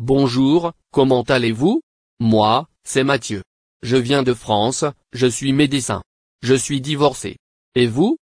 Bonjour, comment allez-vous? Moi, c'est Mathieu. Je viens de France, je suis médecin. Je suis divorcé. Et vous?